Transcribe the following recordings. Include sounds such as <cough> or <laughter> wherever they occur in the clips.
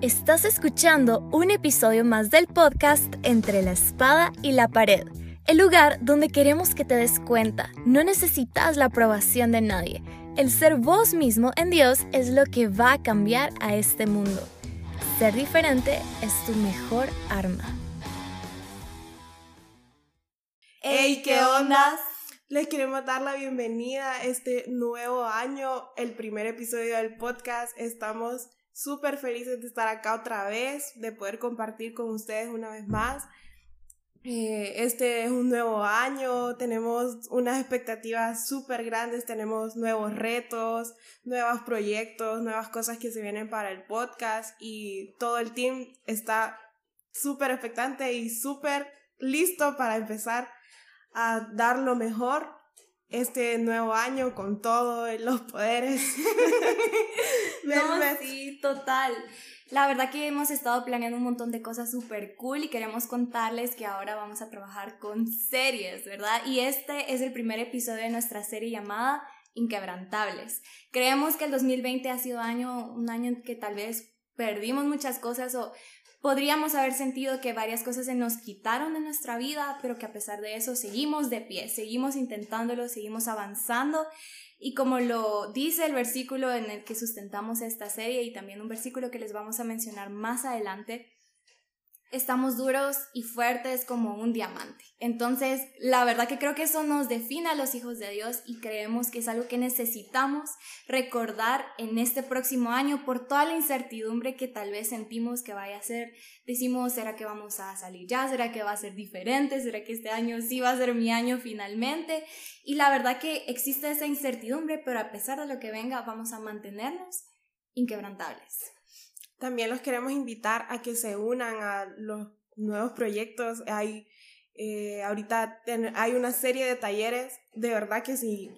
Estás escuchando un episodio más del podcast Entre la espada y la pared, el lugar donde queremos que te des cuenta, no necesitas la aprobación de nadie. El ser vos mismo en Dios es lo que va a cambiar a este mundo. Ser diferente es tu mejor arma. ¡Hey, qué ondas! Les queremos dar la bienvenida a este nuevo año, el primer episodio del podcast. Estamos súper felices de estar acá otra vez, de poder compartir con ustedes una vez más. Eh, este es un nuevo año, tenemos unas expectativas súper grandes, tenemos nuevos retos, nuevos proyectos, nuevas cosas que se vienen para el podcast y todo el team está súper expectante y súper listo para empezar a dar lo mejor este nuevo año con todos los poderes. <laughs> <laughs> no, sí, total. La verdad que hemos estado planeando un montón de cosas súper cool y queremos contarles que ahora vamos a trabajar con series, ¿verdad? Y este es el primer episodio de nuestra serie llamada Inquebrantables. Creemos que el 2020 ha sido año, un año en que tal vez perdimos muchas cosas o podríamos haber sentido que varias cosas se nos quitaron de nuestra vida, pero que a pesar de eso seguimos de pie, seguimos intentándolo, seguimos avanzando. Y como lo dice el versículo en el que sustentamos esta serie y también un versículo que les vamos a mencionar más adelante, estamos duros y fuertes como un diamante. Entonces, la verdad que creo que eso nos define a los hijos de Dios y creemos que es algo que necesitamos recordar en este próximo año por toda la incertidumbre que tal vez sentimos que vaya a ser. Decimos, ¿será que vamos a salir ya? ¿Será que va a ser diferente? ¿Será que este año sí va a ser mi año finalmente? Y la verdad que existe esa incertidumbre, pero a pesar de lo que venga, vamos a mantenernos inquebrantables. También los queremos invitar a que se unan a los nuevos proyectos. Hay, eh, ahorita hay una serie de talleres, de verdad que sí,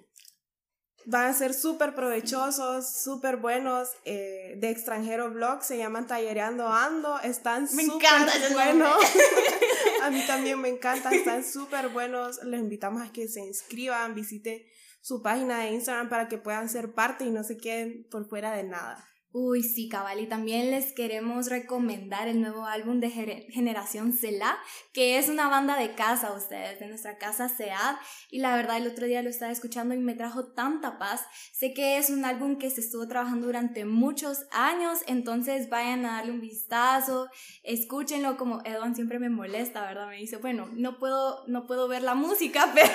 van a ser súper provechosos, súper buenos, eh, de extranjero blog, se llaman Tallereando Ando, están súper buenos. <laughs> a mí también me encanta, están súper buenos. Les invitamos a que se inscriban, visiten su página de Instagram para que puedan ser parte y no se queden por fuera de nada. Uy, sí, cabal, y también les queremos recomendar el nuevo álbum de Generación Cela, que es una banda de casa, ustedes, de nuestra casa SEAD, y la verdad el otro día lo estaba escuchando y me trajo tanta paz. Sé que es un álbum que se estuvo trabajando durante muchos años, entonces vayan a darle un vistazo, escúchenlo, como Edwin siempre me molesta, ¿verdad? Me dice, bueno, no puedo, no puedo ver la música, <laughs> pero,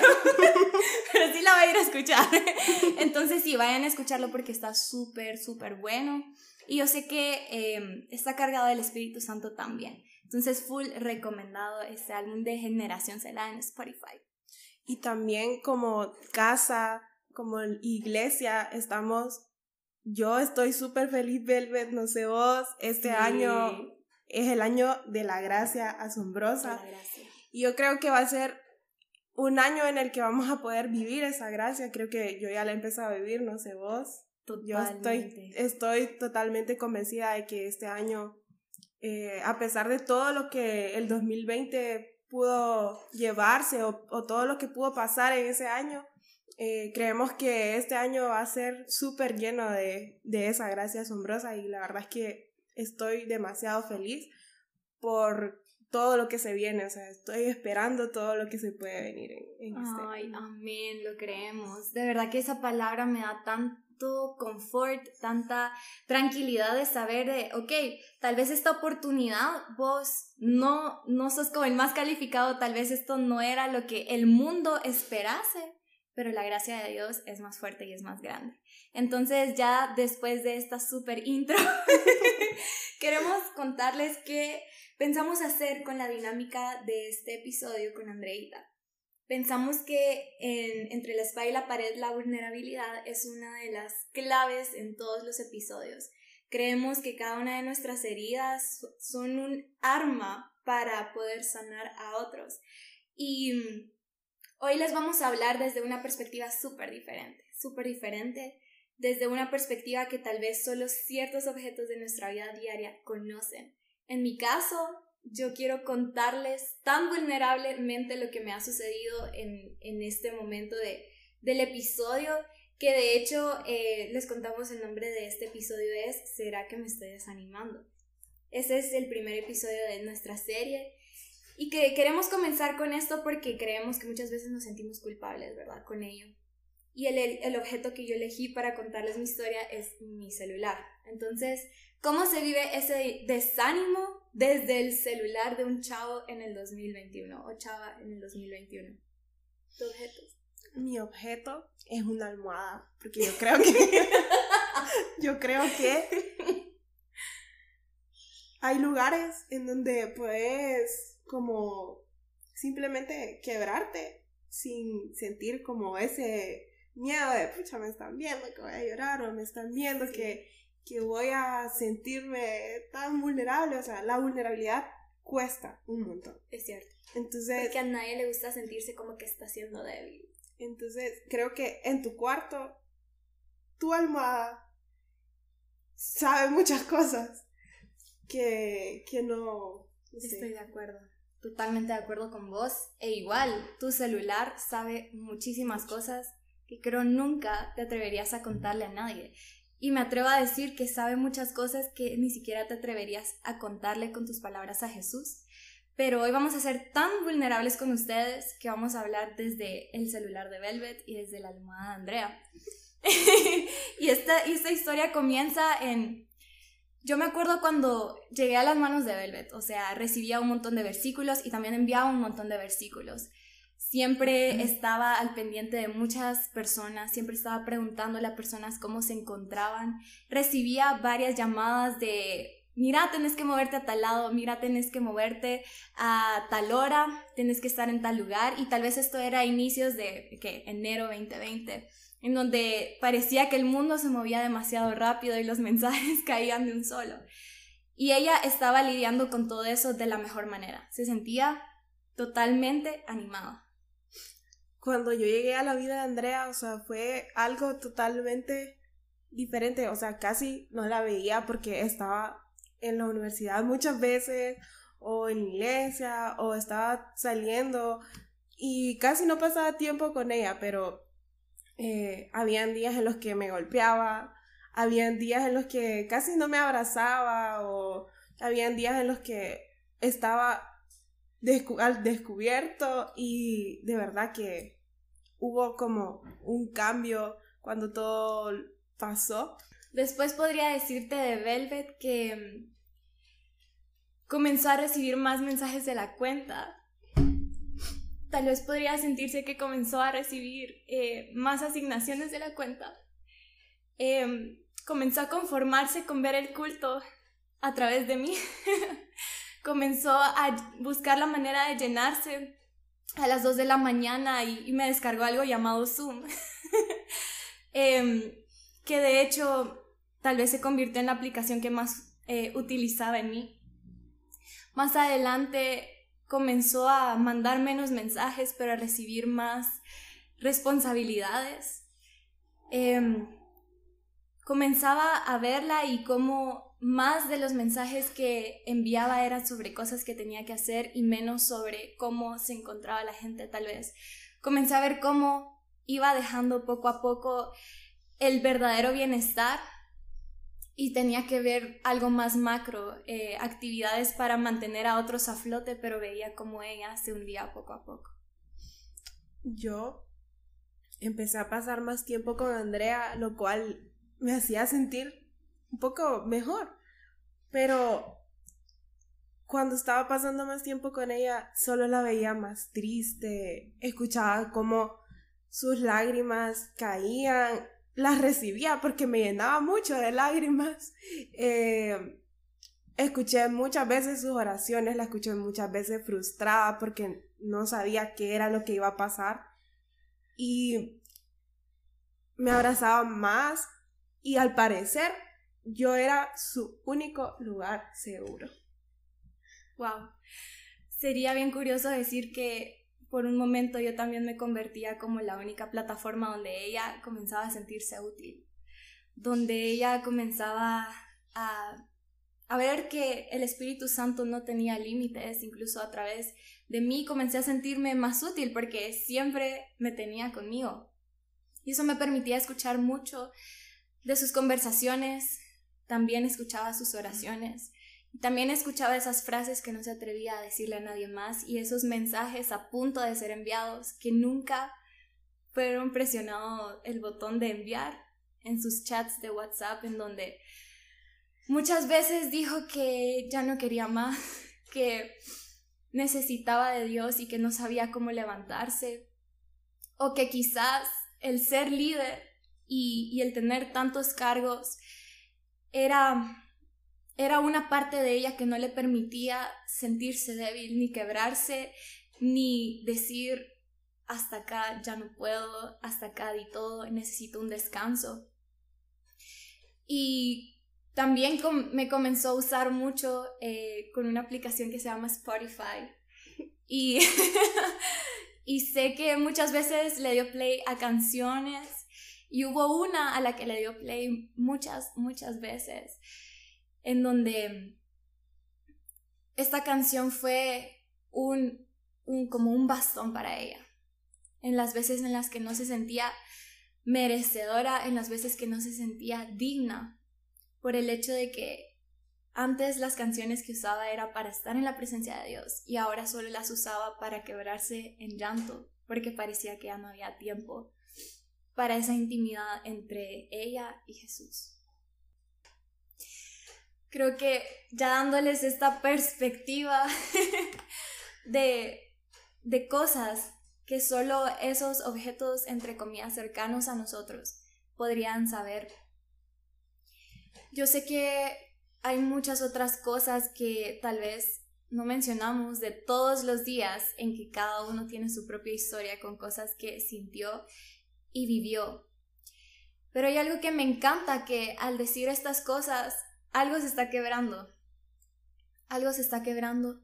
pero sí la voy a ir a escuchar. <laughs> Entonces sí, vayan a escucharlo porque está súper, súper bueno. Y yo sé que em, está cargado del Espíritu Santo también. Entonces, full recomendado este álbum de Generación Cela en Spotify. Y también como casa, como iglesia, estamos, yo estoy súper feliz, Velvet, no sé vos, este año es el año de la gracia asombrosa. Y yo creo que va a ser un año en el que vamos a poder vivir esa gracia. Creo que yo ya la he empezado a vivir, no sé vos. Yo estoy, estoy totalmente convencida de que este año, eh, a pesar de todo lo que el 2020 pudo llevarse o, todo lo que pudo pasar en ese año, eh, creemos que este año va a ser súper lleno de, de esa gracia asombrosa y la verdad es que estoy demasiado feliz por todo lo que se viene, o sea, estoy esperando todo lo que se puede venir en, en este Ay, amén, lo creemos. De verdad que esa palabra me da tan confort, tanta tranquilidad de saber de, ok, tal vez esta oportunidad vos no, no sos como el más calificado, tal vez esto no era lo que el mundo esperase, pero la gracia de Dios es más fuerte y es más grande. Entonces ya después de esta super intro, <laughs> queremos contarles qué pensamos hacer con la dinámica de este episodio con Andreita. Pensamos que entre la espada y la pared la vulnerabilidad es una de las claves en todos los episodios. Creemos que cada una de nuestras heridas son un arma para poder sanar a otros. Y mm, hoy les vamos a hablar desde una perspectiva súper diferente, súper diferente, desde una perspectiva que tal vez solo ciertos objetos de nuestra vida diaria conocen. En mi caso, yo quiero contarles tan vulnerablemente lo que me ha sucedido en, en este momento de, del episodio, que de hecho eh, les contamos el nombre de este episodio es ¿Será que me estoy desanimando? Este es el primer episodio de nuestra serie y que queremos comenzar con esto porque creemos que muchas veces nos sentimos culpables, ¿verdad? Con ello. Y el, el objeto que yo elegí para contarles mi historia es mi celular. Entonces, ¿cómo se vive ese desánimo desde el celular de un chavo en el 2021 o chava en el 2021? ¿Tu objeto? Mi objeto es una almohada, porque yo creo que <laughs> yo creo que hay lugares en donde puedes como simplemente quebrarte sin sentir como ese miedo de, pucha, me están viendo que voy a llorar o me están viendo que, que voy a sentirme tan vulnerable. O sea, la vulnerabilidad cuesta un montón. Es cierto. Entonces... Porque a nadie le gusta sentirse como que está siendo débil. Entonces, creo que en tu cuarto, tu almohada sabe muchas cosas que, que no... Estoy de acuerdo. Totalmente de acuerdo con vos. E igual, tu celular sabe muchísimas cosas que creo nunca te atreverías a contarle a nadie. Y me atrevo a decir que sabe muchas cosas que ni siquiera te atreverías a contarle con tus palabras a Jesús. Pero hoy vamos a ser tan vulnerables con ustedes que vamos a hablar desde el celular de Velvet y desde la almohada de Andrea. <laughs> y, esta, esta historia comienza en... Yo me acuerdo cuando llegué a las manos de Velvet, o sea, recibía un montón de versículos y también enviaba un montón de versículos. Siempre estaba al pendiente de muchas personas, siempre estaba preguntándole a personas cómo se encontraban. Recibía varias llamadas de, mira, tenés que moverte a tal lado, mira, tenés que moverte a tal hora, tenés que estar en tal lugar. Y tal vez esto era inicios de, ¿qué? Enero 2020 en donde parecía que el mundo se movía demasiado rápido y los <laughs> mensajes caían de un solo. Y ella estaba lidiando con todo eso de la mejor manera. Se sentía totalmente animada. Cuando yo llegué a la vida de Andrea, o sea, fue algo totalmente diferente. O sea, casi no la veía porque estaba en la universidad muchas veces, o en iglesia, o estaba saliendo, y casi no pasaba tiempo con ella, pero eh, habían días en los que me golpeaba, habían días en los que casi no me abrazaba o habían días en los que estaba al descubierto y de verdad que hubo como un cambio cuando todo pasó. Después podría decirte de Velvet que mm, comenzó a recibir más mensajes de la cuenta tal vez podría sentirse que comenzó a recibir eh, más asignaciones de la cuenta. Em, comenzó a conformarse con ver el culto a través de mí. <laughs> comenzó a buscar la manera de llenarse a las 2 de la mañana y, me descargó algo llamado Zoom. <laughs> Em, que de hecho tal vez se convirtió en la aplicación que más eh, utilizaba en mí. Más adelante comenzó a mandar menos mensajes, pero a recibir más responsabilidades. Em, comenzaba a verla y cómo más de los mensajes que enviaba eran sobre cosas que tenía que hacer y menos sobre cómo se encontraba la gente tal vez. Comencé a ver cómo iba dejando poco a poco el verdadero bienestar y tenía que ver algo más macro, eh, actividades para mantener a otros a flote, pero veía cómo ella se hundía poco a poco. Yo empecé a pasar más tiempo con Andrea, lo cual me hacía sentir un poco mejor, pero cuando estaba pasando más tiempo con ella, solo la veía más triste, escuchaba cómo sus lágrimas caían las recibía porque me llenaba mucho de lágrimas. Eh, escuché muchas veces sus oraciones, la escuché muchas veces frustrada porque no sabía qué era lo que iba a pasar. Y me abrazaba más y al parecer yo era su único lugar seguro. Wow. Sería bien curioso decir que por un momento yo también me convertía como la única plataforma donde ella comenzaba a sentirse útil, donde ella comenzaba a, a ver que el Espíritu Santo no tenía límites, incluso a través de mí comencé a sentirme más útil porque siempre me tenía conmigo. Y eso me permitía escuchar mucho de sus conversaciones, también escuchaba sus oraciones También escuchaba esas frases que no se atrevía a decirle a nadie más y esos mensajes a punto de ser enviados que nunca fueron presionado el botón de enviar en sus chats de WhatsApp en donde muchas veces dijo que ya no quería más, <laughs> que necesitaba de Dios y que no sabía cómo levantarse, o que quizás el ser líder y, y el tener tantos cargos era era una parte de ella que no le permitía sentirse débil, ni quebrarse, ni decir, hasta acá ya no puedo, hasta acá di todo, necesito un descanso. Y también me comenzó a usar mucho eh, con una aplicación que se llama Spotify. Y, <laughs> y sé que muchas veces le dio play a canciones y hubo una a la que le dio play muchas, muchas veces en donde esta canción fue un, un, como un bastón para ella. En las veces en las que no se sentía merecedora, en las veces que no se sentía digna, por el hecho de que antes las canciones que usaba era para estar en la presencia de Dios y ahora solo las usaba para quebrarse en llanto, porque parecía que ya no había tiempo para esa intimidad entre ella y Jesús. Creo que ya dándoles esta perspectiva <laughs> de, de cosas que solo esos objetos, entre comillas, cercanos a nosotros podrían saber. Yo sé que hay muchas otras cosas que tal vez no mencionamos de todos los días en que cada uno tiene su propia historia con cosas que sintió y vivió. Pero hay algo que me encanta que al decir estas cosas algo se está quebrando. Algo se está quebrando.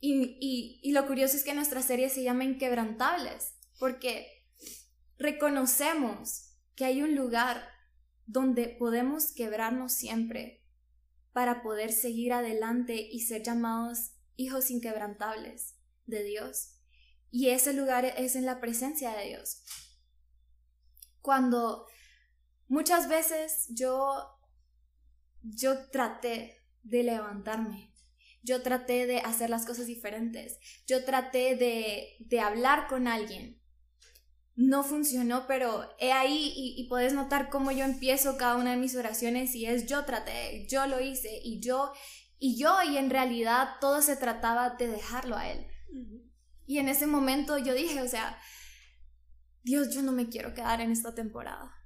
Y, y, lo curioso es que nuestra serie se llama Inquebrantables, porque reconocemos que hay un lugar donde podemos quebrarnos siempre para poder seguir adelante y ser llamados hijos inquebrantables de Dios. Y ese lugar es en la presencia de Dios. Cuando muchas veces yo yo traté de levantarme. Yo traté de hacer las cosas diferentes. Yo traté de, de hablar con alguien. No funcionó, pero he ahí y, y puedes notar cómo yo empiezo cada una de mis oraciones y es yo traté, yo lo hice y yo y yo y en realidad todo se trataba de dejarlo a él. Y en ese momento yo dije, o sea, Dios, yo no me quiero quedar en esta temporada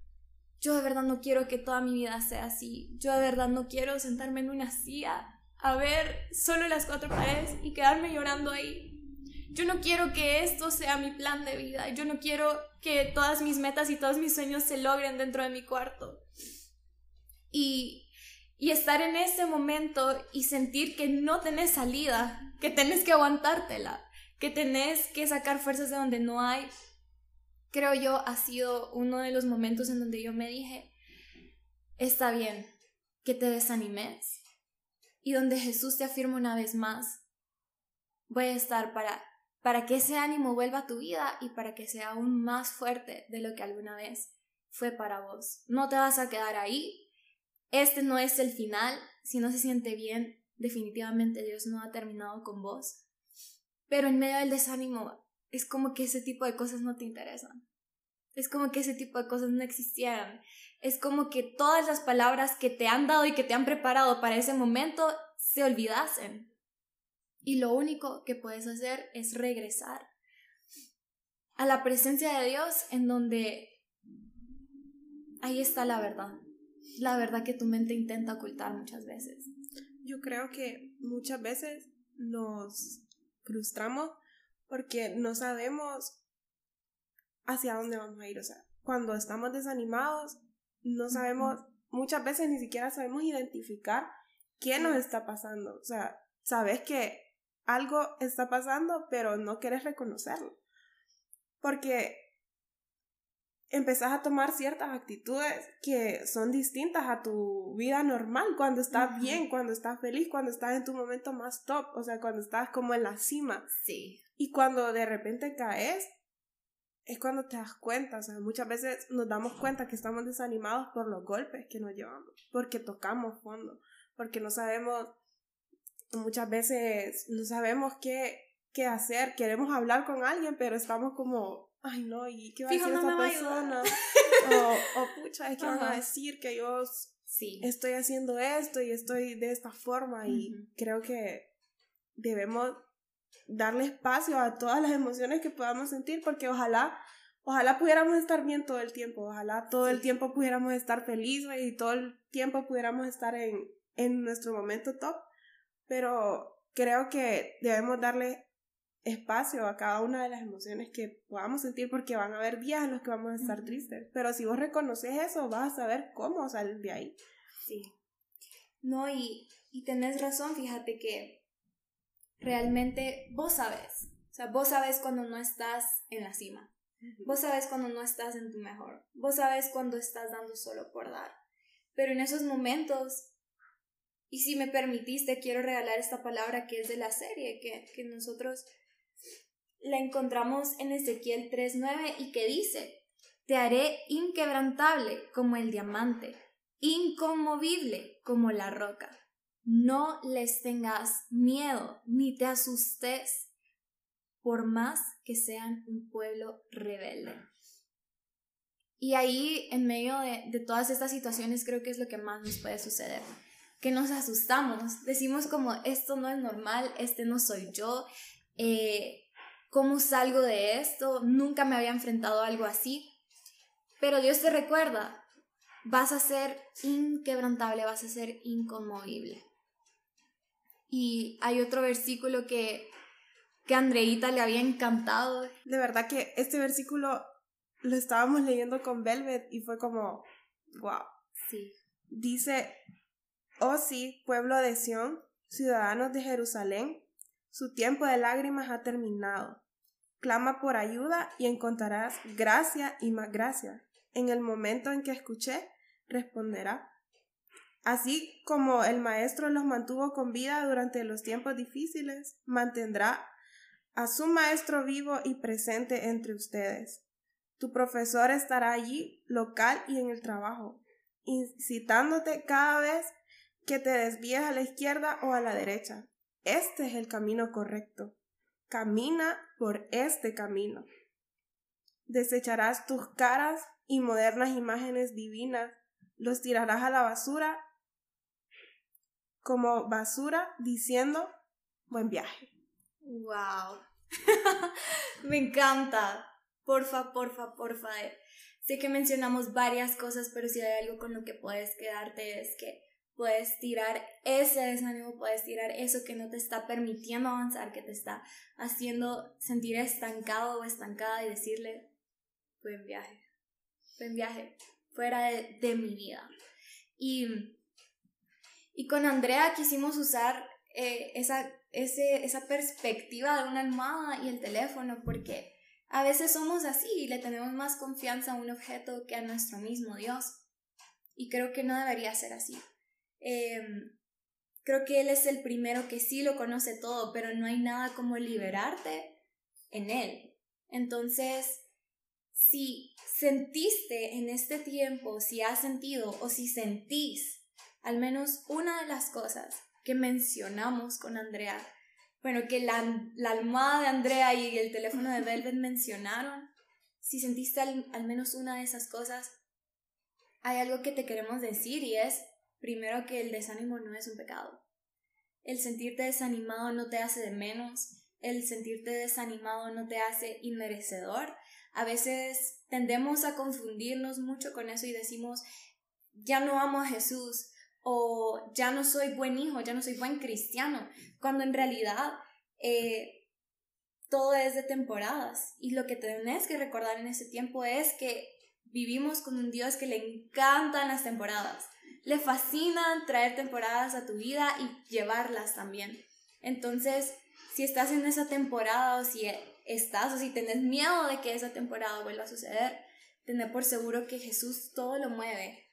yo de verdad no quiero que toda mi vida sea así. Yo de verdad no quiero sentarme en una silla a ver solo las cuatro paredes y quedarme llorando ahí. Yo no quiero que esto sea mi plan de vida. Yo no quiero que todas mis metas y todos mis sueños se logren dentro de mi cuarto. Y, y estar en ese momento y sentir que no tenés salida, que tenés que aguantártela, que tenés que sacar fuerzas de donde no hay, creo yo, ha sido uno de los momentos en donde yo me dije, está bien que te desanimes y donde Jesús te afirma una vez más, voy a estar para, para que ese ánimo vuelva a tu vida y para que sea aún más fuerte de lo que alguna vez fue para vos. No te vas a quedar ahí. Este no es el final. Si no se siente bien, definitivamente Dios no ha terminado con vos. Pero en medio del desánimo, es como que ese tipo de cosas no te interesan. Es como que ese tipo de cosas no existieran. Es como que todas las palabras que te han dado y que te han preparado para ese momento se olvidasen. Y lo único que puedes hacer es regresar a la presencia de Dios en donde ahí está la verdad. La verdad que tu mente intenta ocultar muchas veces. Yo creo que muchas veces nos frustramos porque no sabemos hacia dónde vamos a ir. O sea, cuando estamos desanimados, no sabemos, muchas veces ni siquiera sabemos identificar qué nos está pasando. O sea, sabes que algo está pasando, pero no quieres reconocerlo. Porque empezás a tomar ciertas actitudes que son distintas a tu vida normal, cuando estás bien, cuando estás feliz, cuando estás en tu momento más top, o sea, cuando estás como en la cima. Sí. Y cuando de repente caes, es cuando te das cuenta, o sea, muchas veces nos damos cuenta que estamos desanimados por los golpes que nos llevamos, porque tocamos fondo, porque no sabemos muchas veces no sabemos qué, qué hacer, queremos hablar con alguien, pero estamos como, ay no, ¿y qué va a decir esta persona? <laughs> o, o, pucha, es que van a decir que yo sí. estoy haciendo esto y estoy de esta forma y creo que debemos darle espacio a todas las emociones que podamos sentir porque ojalá ojalá pudiéramos estar bien todo el tiempo, ojalá todo el tiempo pudiéramos estar felices y todo el tiempo pudiéramos estar en, en nuestro momento top, pero creo que debemos darle espacio a cada una de las emociones que podamos sentir porque van a haber días en los que vamos a estar tristes, pero si vos reconoces eso, vas a saber cómo salir de ahí. Sí. No, y, y tenés razón, fíjate que realmente vos sabes, o sea, vos sabes cuando no estás en la cima, vos sabes cuando no estás en tu mejor, vos sabes cuando estás dando solo por dar, pero en esos momentos, y si me permitiste, quiero regalar esta palabra que es de la serie, que, que nosotros la encontramos en Ezequiel 3.9 y que dice, te haré inquebrantable como el diamante, inconmovible como la roca. No les tengas miedo ni te asustes, por más que sean un pueblo rebelde. Y ahí, en medio de, todas estas situaciones, creo que es lo que más nos puede suceder. Que nos asustamos, decimos como, esto no es normal, este no soy yo, eh, ¿cómo salgo de esto? Nunca me había enfrentado a algo así. Pero Dios te recuerda, vas a ser inquebrantable, vas a ser inconmovible. Y hay otro versículo que, que a Andreita le había encantado. De verdad que este versículo lo estábamos leyendo con Velvet y fue como, wow. Sí. Dice, oh sí, pueblo de Sión, ciudadanos de Jerusalén, su tiempo de lágrimas ha terminado. Clama por ayuda y encontrarás gracia y más gracia. En el momento en que escuché, responderá. Así como el Maestro los mantuvo con vida durante los tiempos difíciles, mantendrá a su Maestro vivo y presente entre ustedes. Tu profesor estará allí, local y en el trabajo, incitándote cada vez que te desvíes a la izquierda o a la derecha. Este es el camino correcto. Camina por este camino. Desecharás tus caras y modernas imágenes divinas, los tirarás a la basura como basura diciendo buen viaje. Wow. <laughs> Me encanta. Porfa, porfa, porfa. Sé que mencionamos varias cosas, pero si hay algo con lo que puedes quedarte es que puedes tirar ese desánimo, puedes tirar eso que no te está permitiendo avanzar, que te está haciendo sentir estancado o estancada y decirle, buen viaje, buen viaje, fuera de, mi vida. Y y con Andrea quisimos usar eh, esa, esa perspectiva de una almohada y el teléfono porque a veces somos así y le tenemos más confianza a un objeto que a nuestro mismo Dios. Y creo que no debería ser así. Em, creo que Él es el primero que sí lo conoce todo, pero no hay nada como liberarte en Él. Entonces, si sentiste en este tiempo, si has sentido o si sentís al menos una de las cosas que mencionamos con Andrea, bueno, que la, almohada de Andrea y el teléfono de Velvet mencionaron, si sentiste al, al menos una de esas cosas, hay algo que te queremos decir y es, primero, que el desánimo no es un pecado. El sentirte desanimado no te hace de menos, el sentirte desanimado no te hace inmerecedor. A veces tendemos a confundirnos mucho con eso y decimos, ya no amo a Jesús, o ya no soy buen hijo, ya no soy buen cristiano, cuando en realidad eh, todo es de temporadas. Y lo que tenés que recordar en ese tiempo es que vivimos con un Dios que le encantan las temporadas. Le fascinan traer temporadas a tu vida y llevarlas también. Entonces, si estás en esa temporada o si estás o si tenés miedo de que esa temporada vuelva a suceder, tener por seguro que Jesús todo lo mueve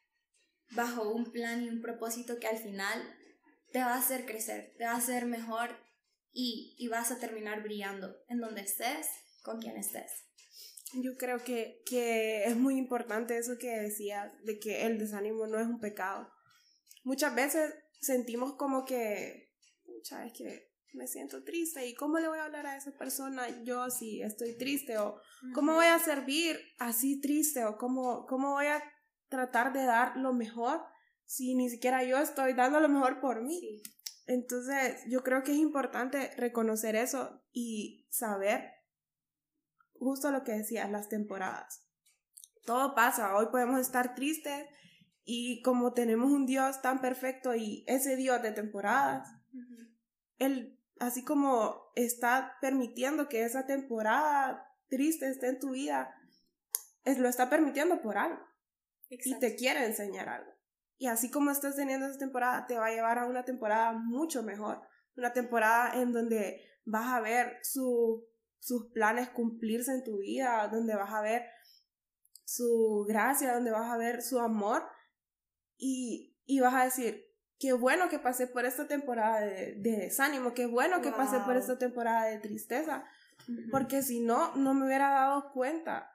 bajo un plan y un propósito que al final te va a hacer crecer, te va a hacer mejor y, y vas a terminar brillando en donde estés, con quien estés. Yo creo que, que es muy importante eso que decías, de que el desánimo no es un pecado. Muchas veces sentimos como que, pucha, es que me siento triste y cómo le voy a hablar a esa persona yo si estoy triste o cómo voy a servir así triste o cómo, cómo voy a tratar de dar lo mejor si ni siquiera yo estoy dando lo mejor por mí. Entonces, yo creo que es importante reconocer eso y saber justo lo que decías, las temporadas. Todo pasa, hoy podemos estar tristes y como tenemos un Dios tan perfecto y ese Dios de temporadas, Él, así como está permitiendo que esa temporada triste esté en tu vida, es, lo está permitiendo por algo. Y te quiere enseñar algo. Y así como estás teniendo esa temporada, te va a llevar a una temporada mucho mejor. Una temporada en donde vas a ver sus planes cumplirse en tu vida, donde vas a ver su gracia, donde vas a ver su amor y, y vas a decir, qué bueno que pasé por esta temporada de, desánimo, qué bueno que pasé por esta temporada de tristeza, porque si no, no me hubiera dado cuenta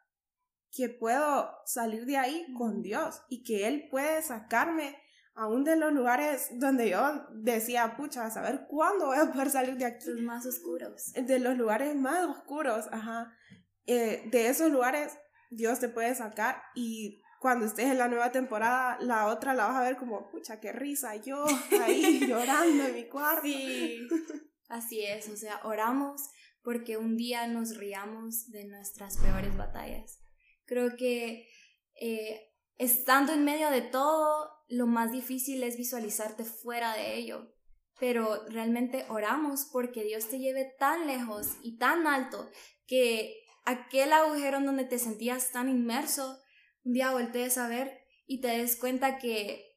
que puedo salir de ahí con Dios y que Él puede sacarme aún de los lugares donde yo decía, pucha, a saber cuándo voy a poder salir de aquí. Los más oscuros. De los lugares más oscuros, ajá. Eh, de esos lugares Dios te puede sacar y cuando estés en la nueva temporada, la otra la vas a ver como, pucha, qué risa, yo ahí <laughs> llorando en mi cuarto. Sí, así es, o sea, oramos porque un día nos riamos de nuestras peores batallas. Creo que eh, estando en medio de todo, lo más difícil es visualizarte fuera de ello. Pero realmente oramos porque Dios te lleve tan lejos y tan alto que aquel agujero en donde te sentías tan inmerso, un día voltees a ver y te des cuenta que,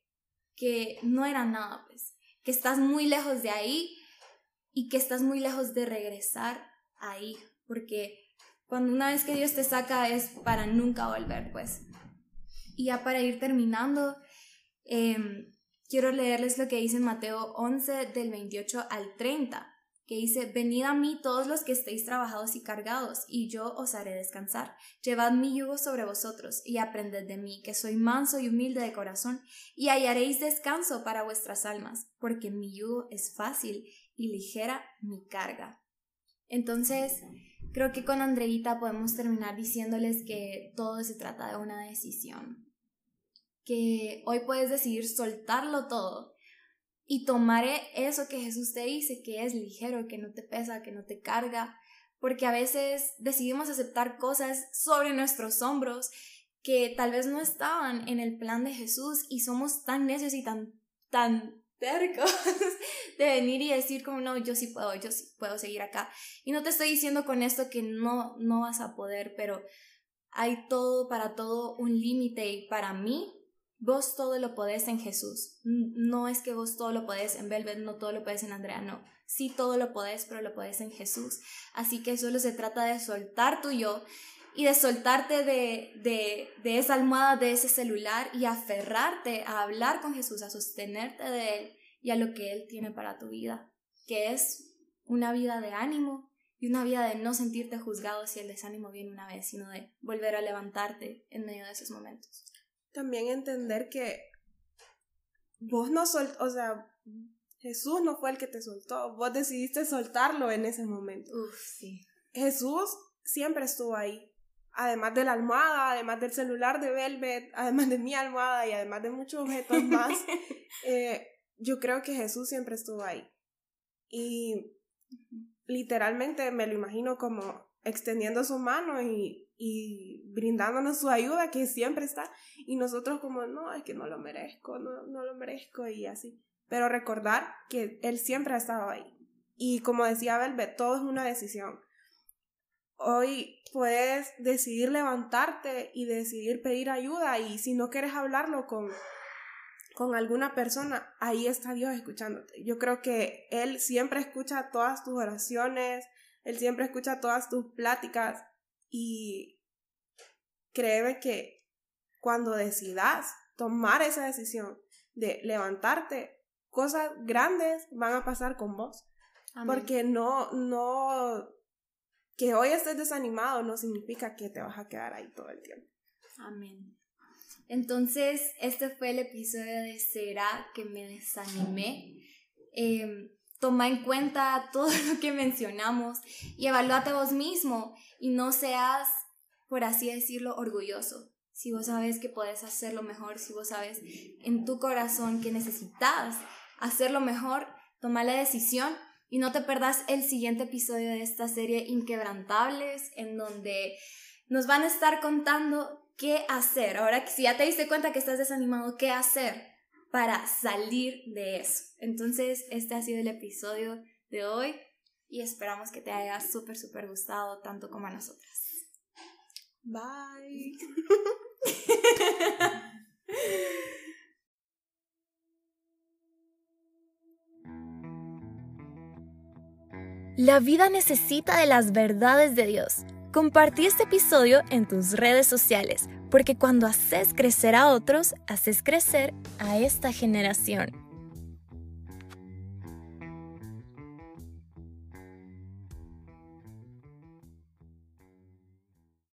que no era nada, pues, que estás muy lejos de ahí y que estás muy lejos de regresar ahí, porque cuando una vez que Dios te saca es para nunca volver, pues. Y ya para ir terminando, em, quiero leerles lo que dice en Mateo 11 del 28 al 30, que dice, venid a mí todos los que estéis trabajados y cargados, y yo os haré descansar. Llevad mi yugo sobre vosotros y aprended de mí, que soy manso y humilde de corazón, y hallaréis descanso para vuestras almas, porque mi yugo es fácil y ligera mi carga. Entonces, Creo que con Andreita podemos terminar diciéndoles que todo se trata de una decisión. Que hoy puedes decidir soltarlo todo y tomar eso que Jesús te dice, que es ligero, que no te pesa, que no te carga, porque a veces decidimos aceptar cosas sobre nuestros hombros que tal vez no estaban en el plan de Jesús y somos tan necios y tan, tan tercos <laughs> de venir y decir como no, yo sí puedo, yo sí puedo seguir acá. Y no te estoy diciendo con esto que no, no vas a poder, pero hay todo para todo un límite y para mí vos todo lo podés en Jesús. No es que vos todo lo podés en Velvet, no todo lo podés en Andrea, no. Sí todo lo podés, pero lo podés en Jesús. Así que solo se trata de soltar tu yo y de soltarte de, de, de, esa almohada, de ese celular y aferrarte a hablar con Jesús, a sostenerte de Él y a lo que Él tiene para tu vida, que es una vida de ánimo y una vida de no sentirte juzgado si el desánimo viene una vez, sino de volver a levantarte en medio de esos momentos. También entender que vos no sol, o sea, Jesús no fue el que te soltó, vos decidiste soltarlo en ese momento. Uf, sí. Jesús siempre estuvo ahí además de la almohada, además del celular de Velvet, <laughs> además de mi almohada y además de muchos objetos más, <laughs> eh, yo creo que Jesús siempre estuvo ahí. Y literalmente me lo imagino como extendiendo su mano y, y, brindándonos su ayuda que siempre está. Y nosotros como, no, es que no lo merezco, no, no lo merezco y así. Pero recordar que Él siempre ha estado ahí. Y como decía Velvet, todo es una decisión hoy puedes decidir levantarte y decidir pedir ayuda y si no quieres hablarlo con, con alguna persona, ahí está Dios escuchándote. Yo creo que Él siempre escucha todas tus oraciones, Él siempre escucha todas tus pláticas y créeme que cuando decidas tomar esa decisión de levantarte, cosas grandes van a pasar con vos. Porque no, no, que hoy estés desanimado no significa que te vas a quedar ahí todo el tiempo. Amén. Entonces, este fue el episodio de Será que me desanimé. Em, toma en cuenta todo <laughs> lo que mencionamos y evalúate vos mismo y no seas, por así decirlo, orgulloso. Si vos sabes que puedes hacerlo mejor, si vos sabes en tu corazón que necesitas hacerlo mejor, toma la decisión y no te perdas el siguiente episodio de esta serie Inquebrantables, en donde nos van a estar contando qué hacer. Ahora si ya te diste cuenta que estás desanimado, ¿qué hacer para salir de eso? Entonces, este ha sido el episodio de hoy y esperamos que te haya súper, súper gustado tanto como a nosotras. Bye. <laughs> La vida necesita de las verdades de Dios. Compartí este episodio en tus redes sociales, porque cuando haces crecer a otros, haces crecer a esta generación.